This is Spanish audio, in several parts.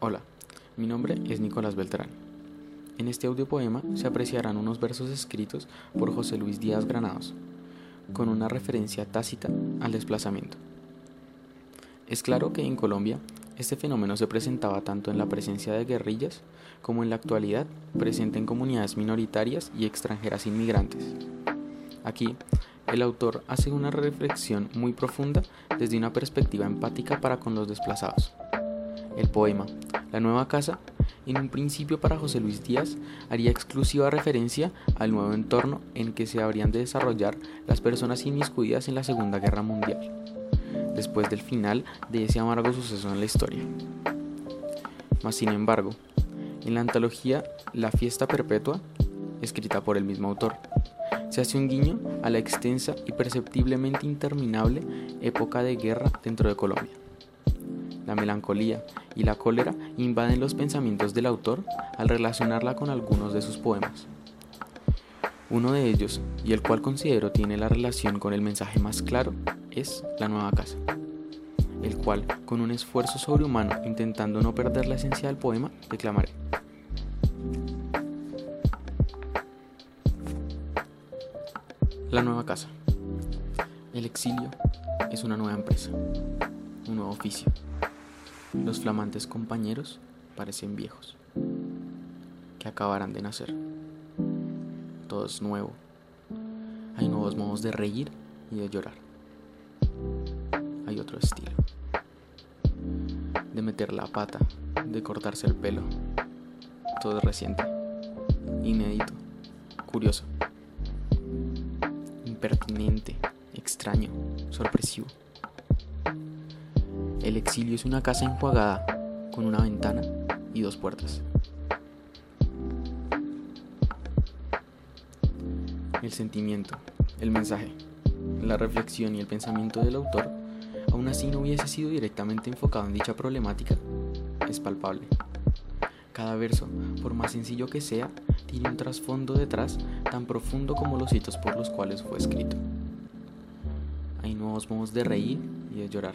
Hola, mi nombre es Nicolás Beltrán. En este audio poema se apreciarán unos versos escritos por José Luis Díaz Granados, con una referencia tácita al desplazamiento. Es claro que en Colombia este fenómeno se presentaba tanto en la presencia de guerrillas como en la actualidad presente en comunidades minoritarias y extranjeras inmigrantes. Aquí, el autor hace una reflexión muy profunda desde una perspectiva empática para con los desplazados. El poema, La nueva casa, en un principio para José Luis Díaz, haría exclusiva referencia al nuevo entorno en que se habrían de desarrollar las personas inmiscuidas en la Segunda Guerra Mundial, después del final de ese amargo suceso en la historia. Mas, sin embargo, en la antología La fiesta perpetua, escrita por el mismo autor, se hace un guiño a la extensa y perceptiblemente interminable época de guerra dentro de Colombia. La melancolía y la cólera invaden los pensamientos del autor al relacionarla con algunos de sus poemas. Uno de ellos, y el cual considero tiene la relación con el mensaje más claro, es La nueva casa, el cual, con un esfuerzo sobrehumano intentando no perder la esencia del poema, declamaré. La nueva casa. El exilio es una nueva empresa, un nuevo oficio. Los flamantes compañeros parecen viejos, que acabarán de nacer. Todo es nuevo. Hay nuevos modos de reír y de llorar. Hay otro estilo. De meter la pata, de cortarse el pelo. Todo es reciente, inédito, curioso pertinente, extraño, sorpresivo. El exilio es una casa enjuagada con una ventana y dos puertas. El sentimiento, el mensaje, la reflexión y el pensamiento del autor, aún así no hubiese sido directamente enfocado en dicha problemática, es palpable. Cada verso, por más sencillo que sea, tiene un trasfondo detrás tan profundo como los hitos por los cuales fue escrito. Hay nuevos modos de reír y de llorar.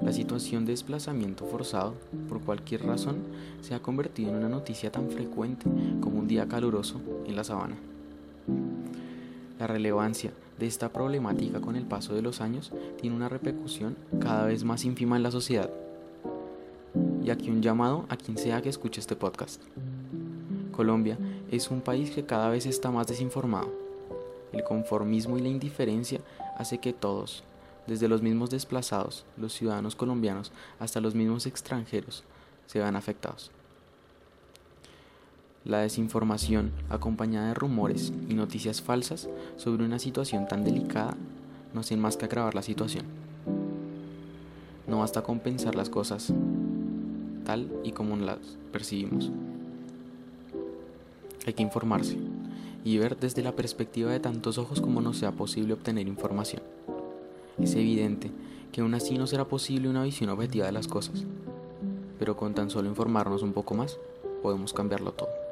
La situación de desplazamiento forzado, por cualquier razón, se ha convertido en una noticia tan frecuente como un día caluroso en la sabana. La relevancia de esta problemática con el paso de los años tiene una repercusión cada vez más ínfima en la sociedad. Y aquí un llamado a quien sea que escuche este podcast. Colombia es un país que cada vez está más desinformado. El conformismo y la indiferencia hace que todos, desde los mismos desplazados, los ciudadanos colombianos, hasta los mismos extranjeros, se vean afectados. La desinformación, acompañada de rumores y noticias falsas sobre una situación tan delicada, no hacen más que agravar la situación. No basta con pensar las cosas tal y como las percibimos. Hay que informarse y ver desde la perspectiva de tantos ojos como no sea posible obtener información. Es evidente que aún así no será posible una visión objetiva de las cosas, pero con tan solo informarnos un poco más, podemos cambiarlo todo.